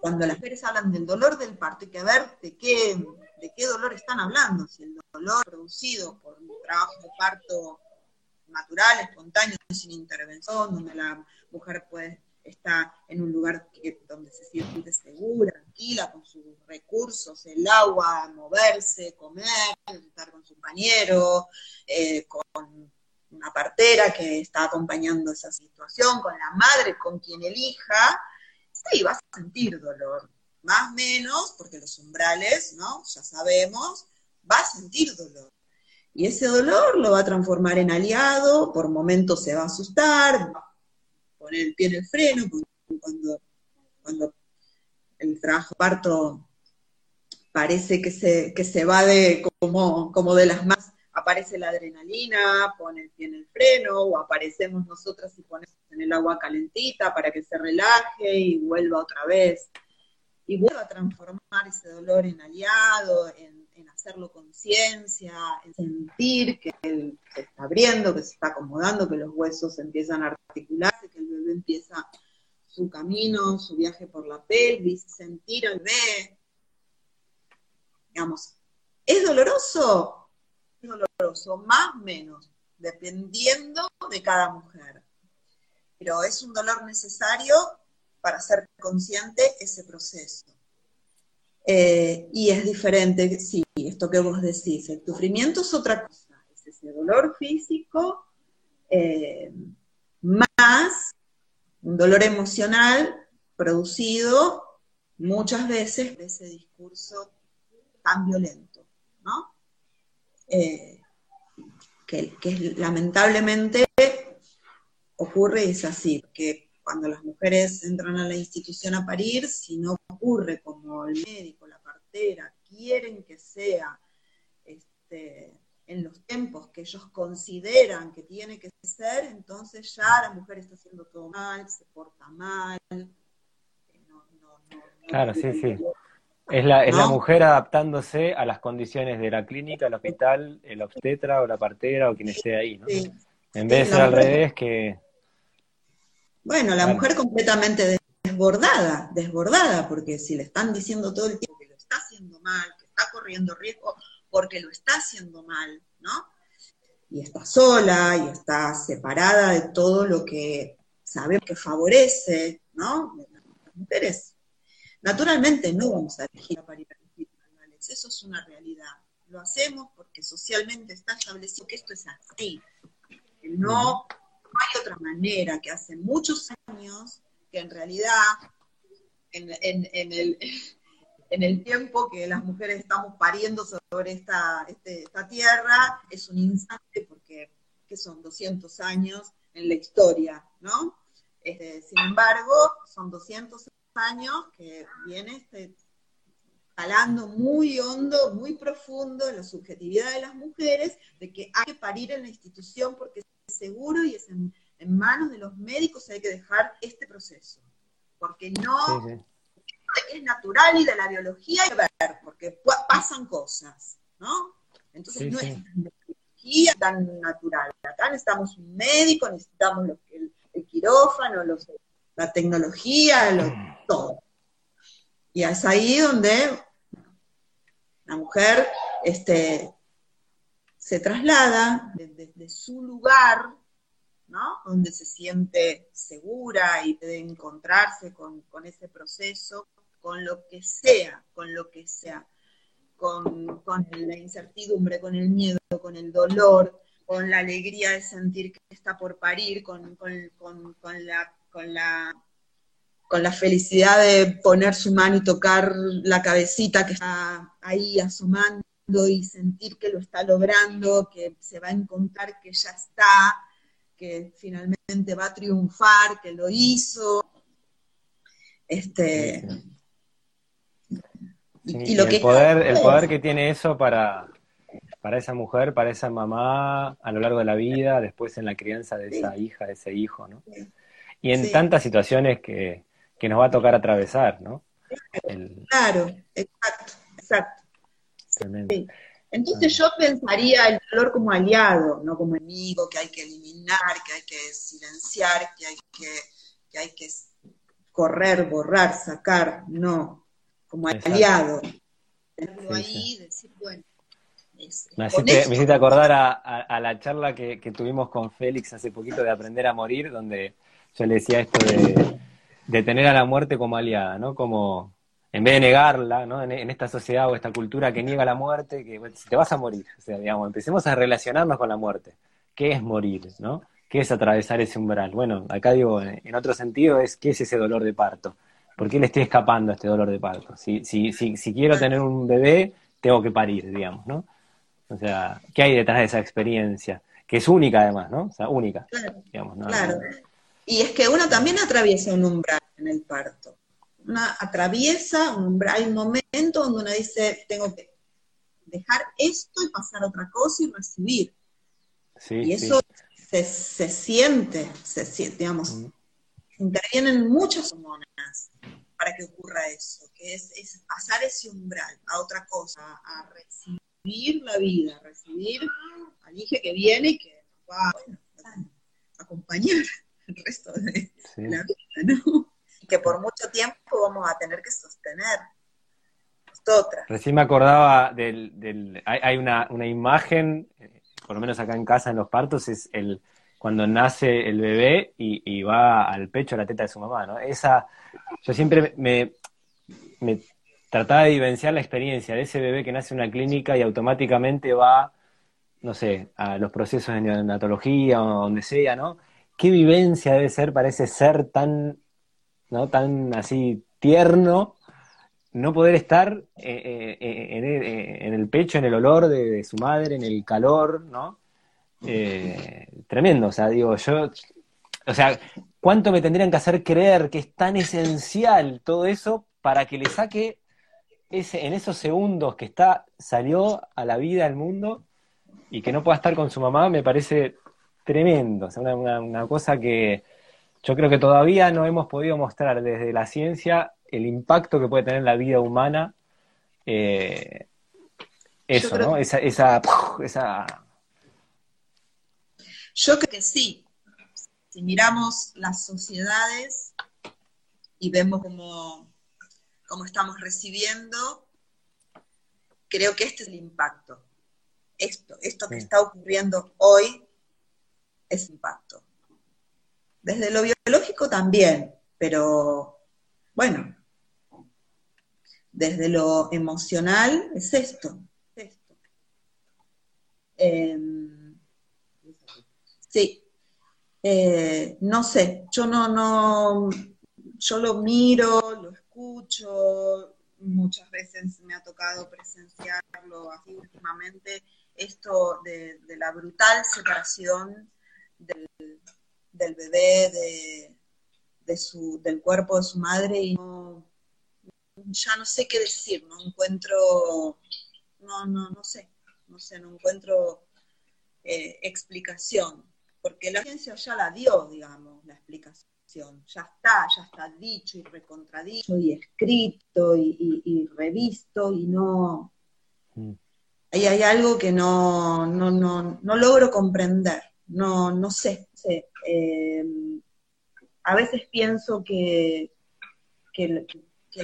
cuando las mujeres hablan del dolor del parto, hay que ver de qué, de qué dolor están hablando, si el dolor producido por un trabajo de parto natural, espontáneo, sin intervención, donde la mujer puede estar en un lugar donde se siente segura, tranquila, con sus recursos, el agua, moverse, comer, estar con su compañero, eh, con una partera que está acompañando esa situación, con la madre, con quien elija, sí, vas a sentir dolor, más o menos, porque los umbrales, ¿no? Ya sabemos, va a sentir dolor. Y ese dolor lo va a transformar en aliado, por momentos se va a asustar, va a poner el pie en el freno, cuando, cuando el trabajo parto parece que se, que se va de como, como de las más, aparece la adrenalina, pone el pie en el freno, o aparecemos nosotras y ponemos en el agua calentita para que se relaje y vuelva otra vez. Y vuelva a transformar ese dolor en aliado, en, hacerlo conciencia, en sentir que él se está abriendo, que se está acomodando, que los huesos empiezan a articularse, que el bebé empieza su camino, su viaje por la pelvis, sentir al bebé, digamos, ¿es doloroso? Doloroso, más o menos, dependiendo de cada mujer. Pero es un dolor necesario para ser consciente ese proceso. Eh, y es diferente, sí, esto que vos decís, el sufrimiento es otra cosa, es ese dolor físico eh, más un dolor emocional producido muchas veces de ese discurso tan violento. Eh, que, lamentablemente ocurre y es así, que cuando las mujeres entran a la institución a parir, si no ocurre como el médico, la partera, quieren que sea este, en los tiempos que ellos consideran que tiene que ser, entonces ya la mujer está haciendo todo mal, se porta mal. Eh, claro, sí, sí. Es la, es la mujer adaptándose a las condiciones de la clínica, el hospital, el obstetra o la partera o quien esté ahí, ¿no? En vez de ser al revés que... Bueno, la mujer completamente desbordada, desbordada, porque si le están diciendo todo el tiempo que lo está haciendo mal, que está corriendo riesgo porque lo está haciendo mal, ¿no? Y está sola y está separada de todo lo que sabemos que favorece, ¿no? Las mujeres Naturalmente no vamos a elegir para ir a animales, eso es una realidad. Lo hacemos porque socialmente está establecido que esto es así. no, hay otra manera, que hace muchos años que en realidad en, el, en el tiempo que las mujeres estamos pariendo sobre esta, este, esta tierra, es un instante porque que son 200 años en la historia, ¿no? Este, sin embargo, son 200 años que viene este, calando muy hondo, muy profundo en la subjetividad de las mujeres, de que hay que parir en la institución porque es seguro y es en, manos de los médicos hay que dejar este proceso. Porque no es natural y de la biología hay que ver, porque pasan cosas, ¿no? Entonces no es biología tan natural. Acá necesitamos un médico, necesitamos el, el quirófano, los la tecnología, lo, todo. Y es ahí donde la mujer este, se traslada desde su lugar, ¿no? Donde se siente segura y puede encontrarse con, ese proceso, con lo que sea, con lo que sea, con, la incertidumbre, con el miedo, con el dolor, con la alegría de sentir que está por parir, con, con la con la, con la felicidad de poner su mano y tocar la cabecita que está ahí asomando y sentir que lo está logrando, que se va a encontrar que ya está, que finalmente va a triunfar, que lo hizo. Este, y, lo que el poder, el poder que tiene eso para, para esa mujer, para esa mamá a lo largo de la vida, después en la crianza de esa hija, de ese hijo, ¿no? Y en tantas situaciones que, nos va a tocar atravesar, ¿no? Claro, exacto, exacto. Entonces yo pensaría el dolor como aliado, no como enemigo, que hay que eliminar, que hay que silenciar, que hay que, que, hay que correr, borrar, sacar, no, como aliado. ahí, decir, bueno, me hiciste, acordar a, la charla que, tuvimos con Félix hace poquito de Aprender a Morir, donde yo le decía esto de, tener a la muerte como aliada, ¿no? Como, en vez de negarla, ¿no? En, esta sociedad o esta cultura que niega la muerte, que te vas a morir, o sea, digamos, empecemos a relacionarnos con la muerte. ¿Qué es morir, no? ¿Qué es atravesar ese umbral? Bueno, acá digo, en otro sentido, es qué es ese dolor de parto. ¿Por qué le estoy escapando a este dolor de parto? Si, si, si, si quiero tener un bebé, tengo que parir, digamos, ¿no? O sea, ¿qué hay detrás de esa experiencia? Que es única además, ¿no? O sea, única. Claro. Digamos, claro. Y es que uno también atraviesa un umbral en el parto. Una atraviesa un umbral, hay un momento donde uno dice, tengo que dejar esto y pasar a otra cosa y recibir. Sí, y eso se, se, siente, se siente, digamos, mm. intervienen muchas hormonas para que ocurra eso, que es, es, pasar ese umbral a otra cosa, a recibir la vida, a recibir al hijo que viene y que nos va a acompañar el resto de la vida, ¿no? Que por mucho tiempo vamos a tener que sostener. Otra. Recién me acordaba del, del hay, una, una, imagen, eh, por lo menos acá en casa en los partos, es el cuando nace el bebé y, y va al pecho, a la teta de su mamá, ¿no? Esa, yo siempre me, me trataba de vivenciar la experiencia de ese bebé que nace en una clínica y automáticamente va, no sé, a los procesos de neonatología o donde sea, ¿no? Qué vivencia debe ser para ese ser tan, ¿no? tan así tierno, no poder estar eh, eh, eh, en, el pecho, en el olor de, su madre, en el calor, ¿no? tremendo, o sea, digo, yo, o sea, ¿cuánto me tendrían que hacer creer que es tan esencial todo eso para que le saque ese, en esos segundos que está, salió a la vida al mundo y que no pueda estar con su mamá, me parece tremendo, o sea, una, cosa que yo creo que todavía no hemos podido mostrar desde la ciencia el impacto que puede tener la vida humana. Eh, eso, ¿no? Esa, esa, esa... Yo creo que sí. Si miramos las sociedades y vemos cómo, cómo estamos recibiendo, creo que este es el impacto. Esto, esto que está ocurriendo hoy ese impacto. Desde lo biológico también, pero bueno, desde lo emocional es esto. Em, sí, eh, no sé, yo no, no, yo lo miro, lo escucho, muchas veces me ha tocado presenciarlo así últimamente, esto de la brutal separación del, bebé, de, su, del cuerpo de su madre y ya no sé qué decir, no encuentro, no, no, no sé, no sé, no encuentro eh, explicación, porque la ciencia ya la dio, digamos, la explicación, ya está, ya está dicho y recontradito y escrito y, revisto y no... Mm. Ahí hay algo que no, no, no, no logro comprender no, no sé. Em, a veces pienso que, que,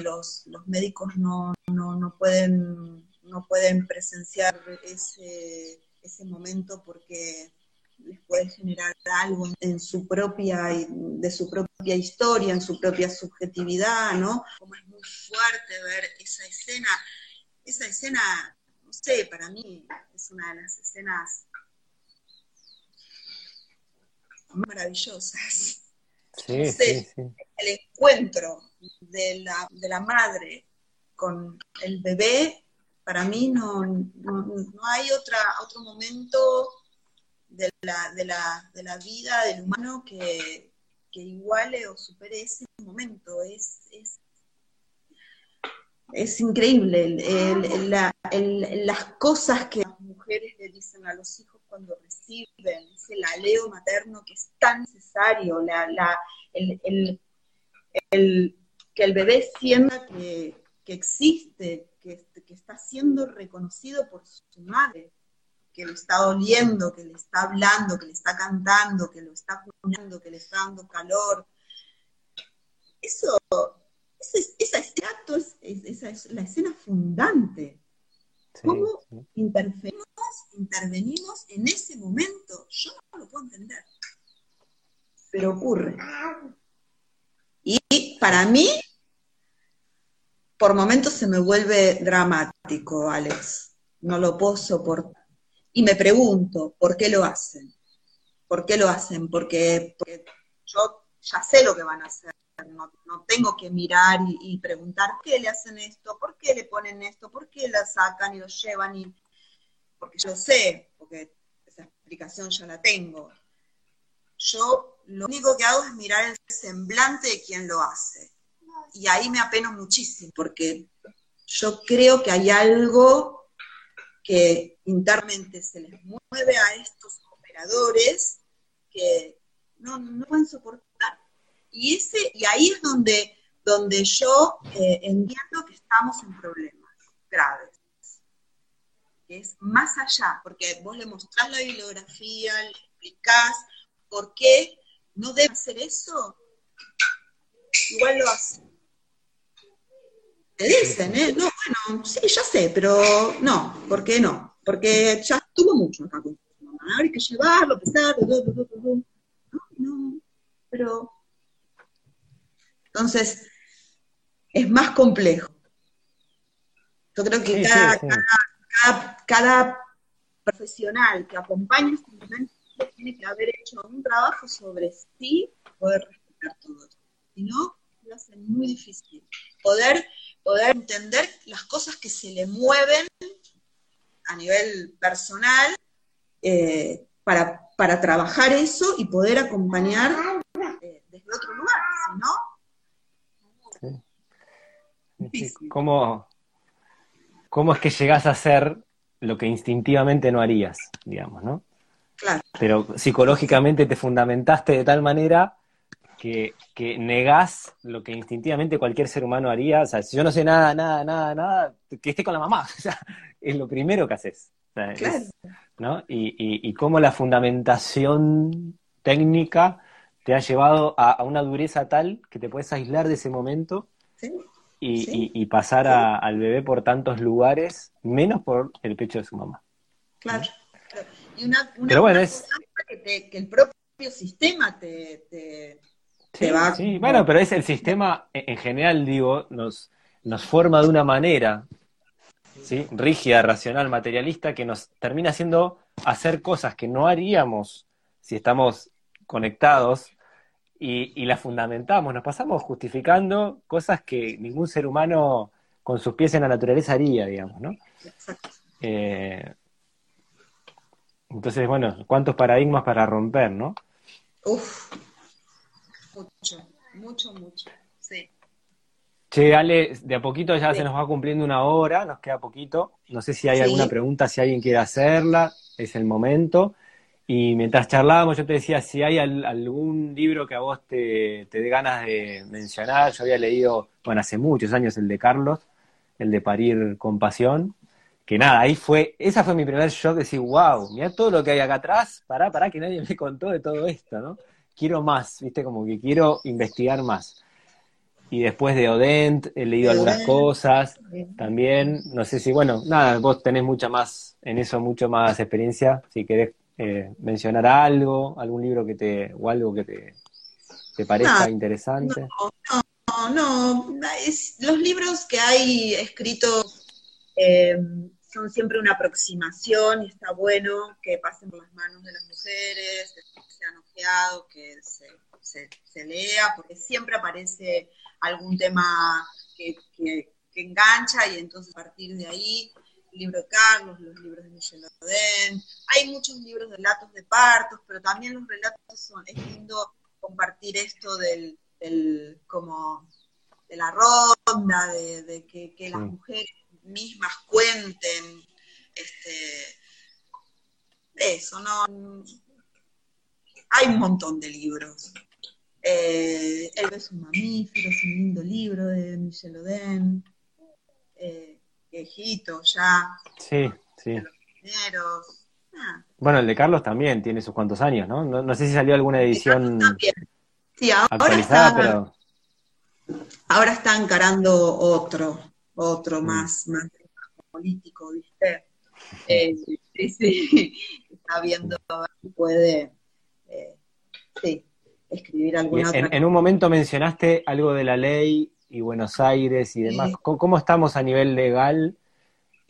los, los, médicos no, no, no, pueden, no pueden presenciar ese, ese momento porque les puede generar algo en su propia, de su propia historia, en su propia subjetividad, ¿no? Como es muy fuerte ver esa escena, esa escena, no sé, para mí es una de las escenas maravillosas. El encuentro de la, de la madre con el bebé, para mí no, no, hay otra, otro momento de la, de, la, de la vida del humano que, que iguale o supere ese momento. Es, es, es increíble las cosas que las mujeres le dicen a los hijos cuando reciben, ese aleo materno que es tan necesario, la, el, que el bebé sienta que, existe, que, está siendo reconocido por su madre, que lo está oliendo, que le está hablando, que le está cantando, que lo está cuidando, que le está dando calor. Eso, esa, esa es la escena fundante ¿Cómo Intervenimos, intervenimos en ese momento? Yo no lo puedo entender. Pero ocurre. Y para mí, por momentos se me vuelve dramático, Alex. No lo puedo soportar. Y me pregunto, ¿por qué lo hacen? ¿Por qué lo hacen? Porque, porque yo ya sé lo que van a hacer. no, tengo que mirar y, preguntar por qué le hacen esto, por qué le ponen esto, por qué la sacan y lo llevan, y, porque yo sé, porque esa explicación ya la tengo. Yo lo único que hago es mirar el semblante de quien lo hace. Y ahí me apeno muchísimo, porque yo creo que hay algo que internamente se les mueve a estos operadores que no, no pueden soportar. Y, ese, y ahí es donde, donde yo eh, entiendo que estamos en problemas graves. Que es más allá, porque vos le mostrás la bibliografía, le explicás por qué no debe hacer eso, igual lo hace. Te dicen, ¿eh? No, bueno, sí, ya sé, pero no, ¿por qué no? Porque ya estuvo mucho acá con su mamá, hay que llevarlo, pesarlo, no, no, pero... Entonces, es más complejo. Yo creo que cada, Cada, profesional que acompaña este momento tiene que haber hecho un trabajo sobre sí poder respetar todo esto. Si no, lo hace muy difícil. Poder, poder entender las cosas que se le mueven a nivel personal eh, para, para, trabajar eso y poder acompañar eh, desde otro lugar, si no. ¿Cómo, ¿Cómo es que llegás a hacer lo que instintivamente no harías, digamos, no? Pero psicológicamente te fundamentaste de tal manera que, que, negás lo que instintivamente cualquier ser humano haría. O sea, si yo no sé nada, nada, nada, nada, que esté con la mamá. O sea, es lo primero que haces. ¿no? Y, y, cómo la fundamentación técnica te ha llevado a, una dureza tal que te puedes aislar de ese momento y, pasar al bebé por tantos lugares, menos por el pecho de su mamá. Claro. Y una, Pero bueno, es... que, el propio sistema te, va... Sí, bueno, pero es el sistema, en general, digo, nos, nos forma de una manera ¿sí? rígida, racional, materialista, que nos termina haciendo hacer cosas que no haríamos si estamos conectados y, y las fundamentamos, nos pasamos justificando cosas que ningún ser humano con sus pies en la naturaleza haría, digamos, ¿no? Exacto. Eh, entonces, bueno, ¿cuántos paradigmas para romper, no? Uf, mucho, mucho, mucho, sí. Che, Ale, de a poquito ya se nos va cumpliendo una hora, nos queda poquito. No sé si hay alguna pregunta, si alguien quiere hacerla, es el momento. Y mientras charlábamos, yo te decía, si hay algún libro que a vos te, te dé ganas de mencionar, yo había leído, bueno, hace muchos años el de Carlos, el de Parir con Pasión, que nada, ahí fue, esa fue mi primer shock, de decir, wow, mira todo lo que hay acá atrás, pará, pará, que nadie me contó de todo esto, ¿no? Quiero más, viste, como que quiero investigar más. Y después de Odent he leído algunas cosas también, no sé si, bueno, nada, vos tenés mucha más, en eso mucho más experiencia, si querés eh, mencionar algo, algún libro que te, o algo que te, te parezca interesante. No, no, no, los libros que hay escritos eh, son siempre una aproximación y está bueno que pasen por las manos de las mujeres, que sean ojeados, que se, lea, porque siempre aparece algún tema que, engancha y entonces a partir de ahí, el libro de Carlos, los libros de Michel Oden, hay muchos libros de relatos de partos, pero también los relatos son, es lindo compartir esto del, como de la ronda, de, que, las mujeres mismas cuenten este, eso, ¿no? Hay un montón de libros. Eh, es un mamífero, es un lindo libro de Michel Oden, eh, viejito ya. Sí, sí. Ah. Bueno, el de Carlos también tiene sus cuantos años, ¿no? No, sé si salió alguna edición sí, ahora actualizada, está, pero... Ahora está encarando otro otro mm. más, más político, ¿viste? Eh, sí, está viendo si puede eh, sí, escribir alguna en, en, un momento mencionaste algo de la ley y Buenos Aires y demás. ¿Cómo, estamos a nivel legal?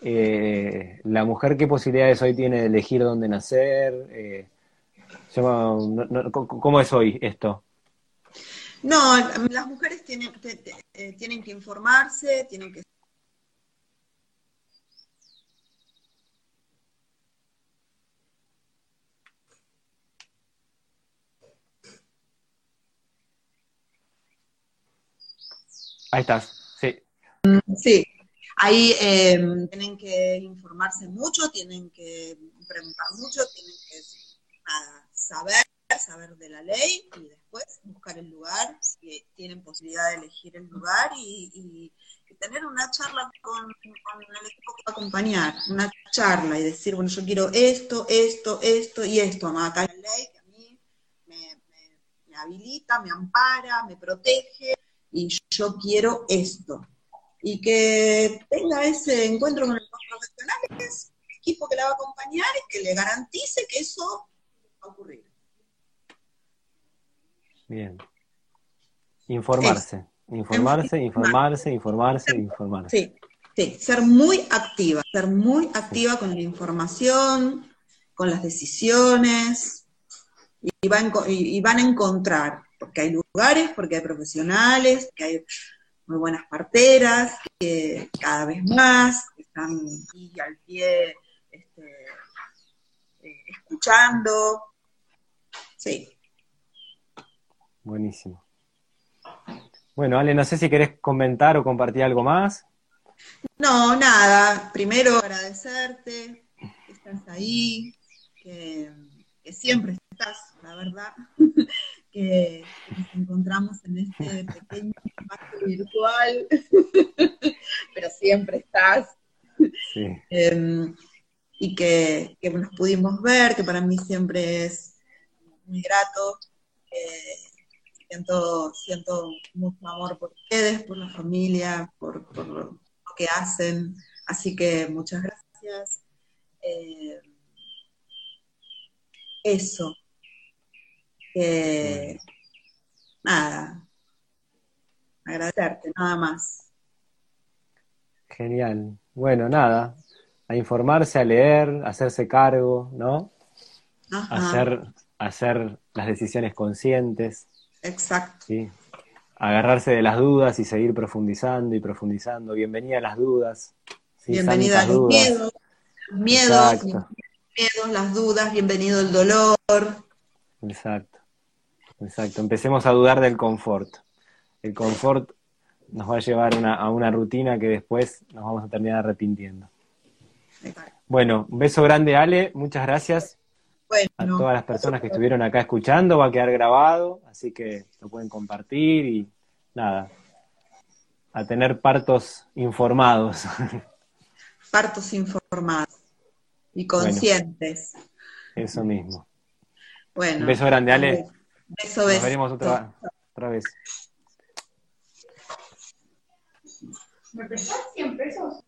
Eh, ¿La mujer qué posibilidades hoy tiene de elegir dónde nacer? ¿Cómo es hoy esto? No, las mujeres tienen, eh, tienen que informarse, tienen que Ahí estás, sí. Sí, ahí eh, tienen que informarse mucho, tienen que preguntar mucho, tienen que saber, saber de la ley y después buscar el lugar, si tienen posibilidad de elegir el lugar y, tener una charla con, el equipo que va a acompañar, una charla y decir, bueno, yo quiero esto, esto, esto y esto, hay la ley que a mí me habilita, me ampara, me protege y yo quiero esto. Y que tenga ese encuentro con el profesional, que es el equipo que la va a acompañar y que le garantice que eso va a ocurrir. Bien. Informarse. Informarse, informarse, informarse, informarse. Sí, sí, ser muy activa, ser muy activa con la información, con las decisiones, y, van, y van a encontrar porque hay lugares, porque hay profesionales, que hay muy buenas parteras, que cada vez más están ahí al pie este, eh, escuchando. Sí. Buenísimo. Bueno, Ale, no sé si querés comentar o compartir algo más. No, nada. Primero agradecerte que estás ahí, que, que siempre estás, la verdad. Que, nos encontramos en este pequeño espacio virtual, pero siempre estás. Em, y que, nos pudimos ver, que para mí siempre es muy grato. siento, siento mucho amor por ustedes, por la familia, por, lo que hacen. Así que muchas gracias. Eh, eso, que nada, agradecerte, nada más. Genial. Bueno, nada, a informarse, a leer, a hacerse cargo, ¿no? Hacer, hacer las decisiones conscientes. Exacto. ¿sí? Agarrarse de las dudas y seguir profundizando y profundizando. Bienvenida a las dudas. Bienvenida a los miedos, miedos, miedos, las dudas, bienvenido el dolor. Exacto. Exacto, empecemos a dudar del confort. El confort nos va a llevar a una rutina que después nos vamos a terminar arrepintiendo. Bueno, un beso grande, Ale, muchas gracias a todas las personas que estuvieron acá escuchando, va a quedar grabado, así que lo pueden compartir y nada, a tener partos informados. Partos informados y conscientes. eso mismo. Bueno, un beso grande, Ale. Beso, beso. Nos veremos otra, otra vez. ¿Me prestas 100 pesos?